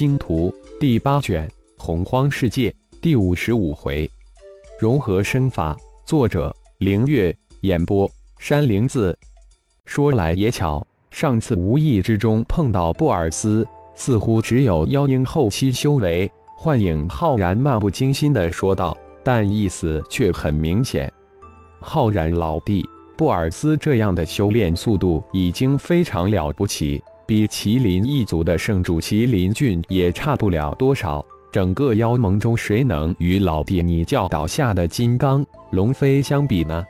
星图》第八卷《洪荒世界》第五十五回，融合身法。作者：凌月。演播：山灵子。说来也巧，上次无意之中碰到布尔斯，似乎只有妖婴后期修为。幻影浩然漫不经心地说道，但意思却很明显。浩然老弟，布尔斯这样的修炼速度已经非常了不起。比麒麟一族的圣主麒麟俊也差不了多少。整个妖盟中，谁能与老弟你教导下的金刚龙飞相比呢？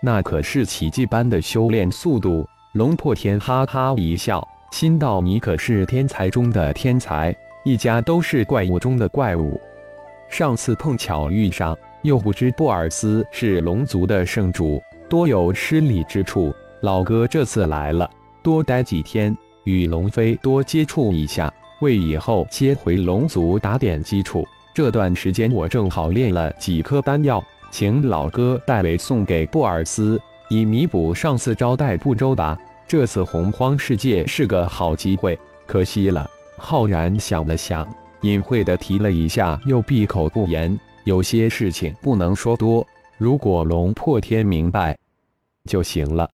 那可是奇迹般的修炼速度。龙破天哈哈一笑，心道：“你可是天才中的天才，一家都是怪物中的怪物。上次碰巧遇上，又不知布尔斯是龙族的圣主，多有失礼之处。老哥这次来了，多待几天。”与龙飞多接触一下，为以后接回龙族打点基础。这段时间我正好练了几颗丹药，请老哥代为送给布尔斯，以弥补上次招待不周吧。这次洪荒世界是个好机会，可惜了。浩然想了想，隐晦的提了一下，又闭口不言。有些事情不能说多，如果龙破天明白就行了。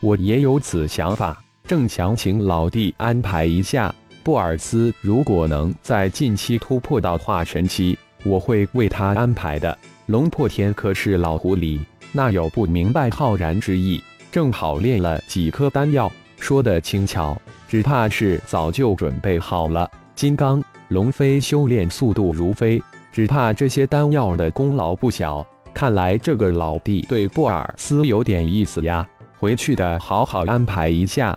我也有此想法。正想请老弟安排一下，布尔斯如果能在近期突破到化神期，我会为他安排的。龙破天可是老狐狸，那有不明白浩然之意？正好练了几颗丹药，说的轻巧，只怕是早就准备好了。金刚龙飞修炼速度如飞，只怕这些丹药的功劳不小。看来这个老弟对布尔斯有点意思呀，回去的好好安排一下。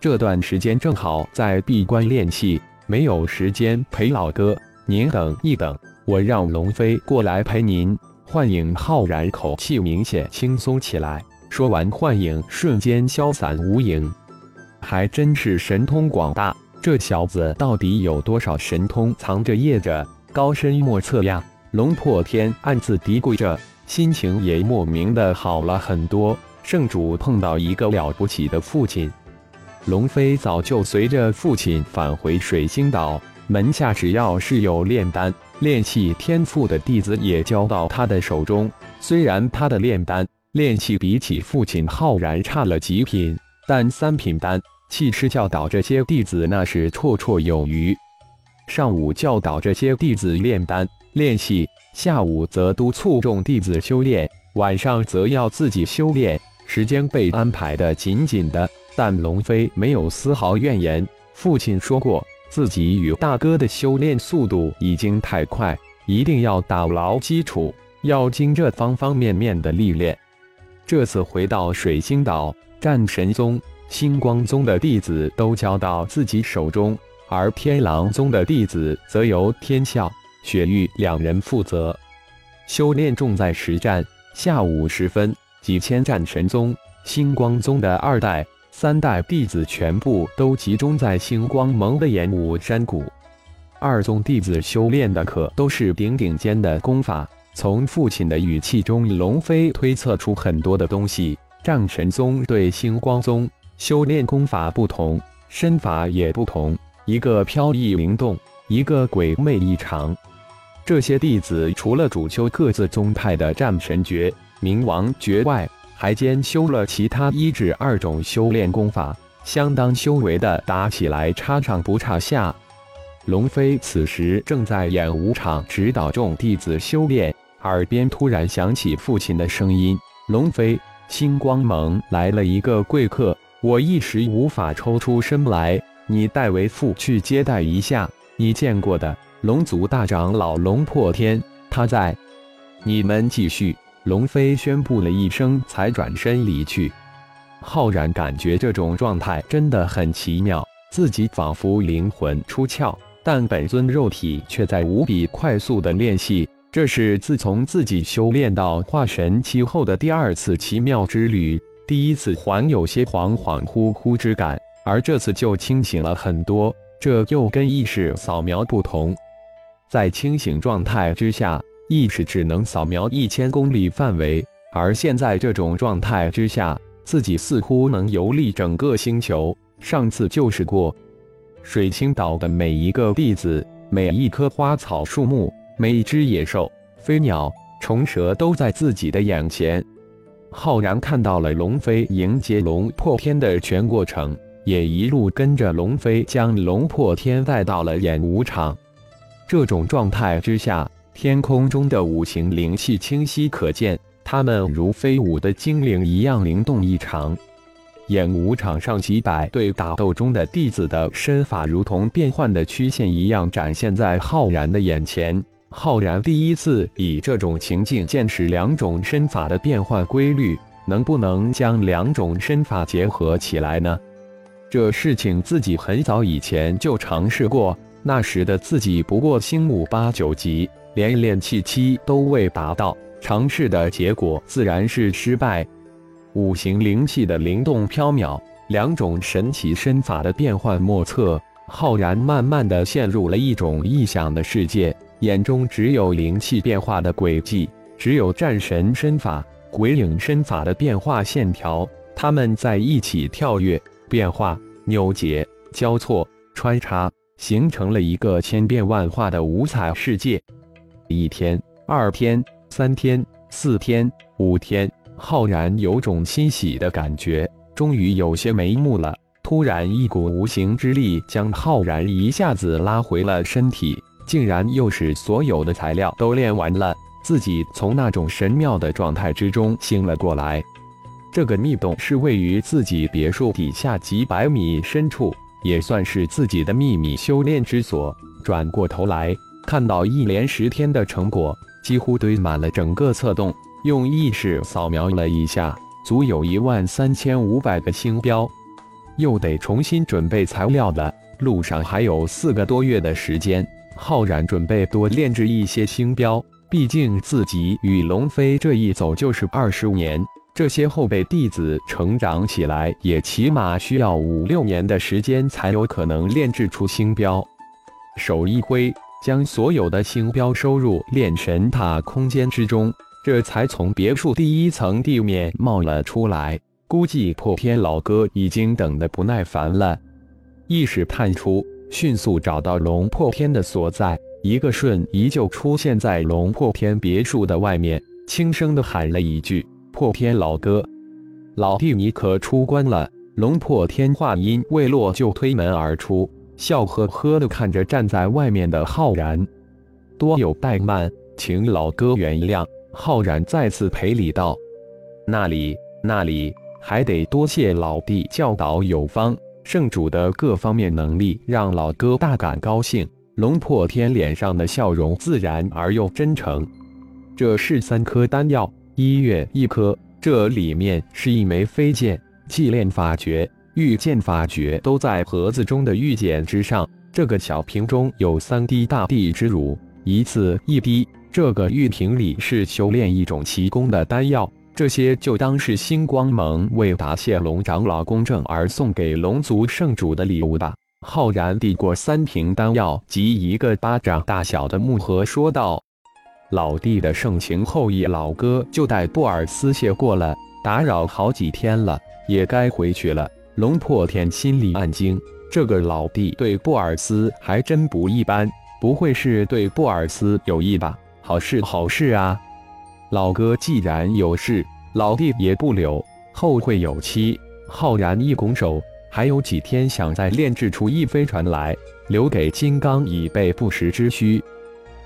这段时间正好在闭关练气，没有时间陪老哥。您等一等，我让龙飞过来陪您。幻影浩然口气明显轻松起来。说完，幻影瞬间消散无影。还真是神通广大，这小子到底有多少神通藏着掖着，高深莫测呀！龙破天暗自嘀咕着，心情也莫名的好了很多。圣主碰到一个了不起的父亲。龙飞早就随着父亲返回水星岛，门下只要是有炼丹、炼气天赋的弟子，也交到他的手中。虽然他的炼丹、炼气比起父亲浩然差了几品，但三品丹气师教导这些弟子那是绰绰有余。上午教导这些弟子炼丹、炼气，下午则督促众弟子修炼，晚上则要自己修炼，时间被安排的紧紧的。但龙飞没有丝毫怨言。父亲说过，自己与大哥的修炼速度已经太快，一定要打牢基础，要经这方方面面的历练。这次回到水星岛，战神宗、星光宗的弟子都交到自己手中，而天狼宗的弟子则由天啸、雪域两人负责修炼，重在实战。下午时分，几千战神宗、星光宗的二代。三代弟子全部都集中在星光盟的演武山谷。二宗弟子修炼的可都是顶顶尖的功法。从父亲的语气中，龙飞推测出很多的东西。战神宗对星光宗修炼功法不同，身法也不同，一个飘逸灵动，一个鬼魅异常。这些弟子除了主修各自宗派的战神诀、冥王诀外，还兼修了其他一至二种修炼功法，相当修为的打起来差上不差下。龙飞此时正在演武场指导众弟子修炼，耳边突然响起父亲的声音：“龙飞，星光盟来了一个贵客，我一时无法抽出身来，你代为父去接待一下。你见过的龙族大长老龙破天，他在。你们继续。”龙飞宣布了一声，才转身离去。浩然感觉这种状态真的很奇妙，自己仿佛灵魂出窍，但本尊肉体却在无比快速的练习。这是自从自己修炼到化神期后的第二次奇妙之旅，第一次还有些恍恍惚惚之感，而这次就清醒了很多。这又跟意识扫描不同，在清醒状态之下。意识只能扫描一千公里范围，而现在这种状态之下，自己似乎能游历整个星球。上次就是过，水清岛的每一个弟子、每一棵花草树木、每一只野兽、飞鸟、虫蛇都在自己的眼前。浩然看到了龙飞迎接龙破天的全过程，也一路跟着龙飞将龙破天带到了演武场。这种状态之下，天空中的五行灵气清晰可见，它们如飞舞的精灵一样灵动异常。演武场上几百对打斗中的弟子的身法，如同变幻的曲线一样展现在浩然的眼前。浩然第一次以这种情境见识两种身法的变换规律，能不能将两种身法结合起来呢？这事情自己很早以前就尝试过，那时的自己不过星武八九级，连炼气期都未达到，尝试的结果自然是失败。五行灵气的灵动飘渺，两种神奇身法的变幻莫测，浩然慢慢的陷入了一种异想的世界。眼中只有灵气变化的轨迹，只有战神身法、鬼影身法的变化线条，他们在一起跳跃、变化、扭结、交错、穿插，形成了一个千变万化的五彩世界。一天、二天、三天、四天、五天，浩然有种欣喜的感觉，终于有些眉目了。突然，一股无形之力将浩然一下子拉回了身体。竟然又是所有的材料都练完了，自己从那种神妙的状态之中醒了过来。这个密洞是位于自己别墅底下几百米深处，也算是自己的秘密修炼之所。转过头来，看到一连十天的成果，几乎堆满了整个侧洞。用意识扫描了一下，足有一万三千五百个星标，又得重新准备材料了。路上还有四个多月的时间。浩然准备多炼制一些星标，毕竟自己与龙飞这一走就是二十年，这些后辈弟子成长起来也起码需要五六年的时间才有可能炼制出星标。手一挥，将所有的星标收入炼神塔空间之中，这才从别墅第一层地面冒了出来。估计破天老哥已经等得不耐烦了，意识探出。迅速找到龙破天的所在，一个瞬移就出现在龙破天别墅的外面，轻声的喊了一句：“破天老哥，老弟你可出关了。”龙破天话音未落就推门而出，笑呵呵的看着站在外面的浩然，多有怠慢，请老哥原谅。浩然再次赔礼道：“那里那里，还得多谢老弟教导有方。”圣主的各方面能力让老哥大感高兴，龙破天脸上的笑容自然而又真诚。这是三颗丹药，一月一颗，这里面是一枚飞剑，祭炼法诀、御剑法诀都在盒子中的玉简之上。这个小瓶中有三滴大地之乳，一次一滴。这个玉瓶里是修炼一种奇功的丹药。这些就当是星光盟为答谢龙长老公正而送给龙族圣主的礼物吧。浩然递过三瓶丹药及一个巴掌大小的木盒，说道：“老弟的盛情厚谊，老哥就代布尔斯谢过了。打扰好几天了，也该回去了。”龙破天心里暗惊，这个老弟对布尔斯还真不一般，不会是对布尔斯有意吧？好事好事啊！老哥既然有事，老弟也不留，后会有期。浩然一拱手，还有几天想再炼制出一飞船来，留给金刚以备不时之需。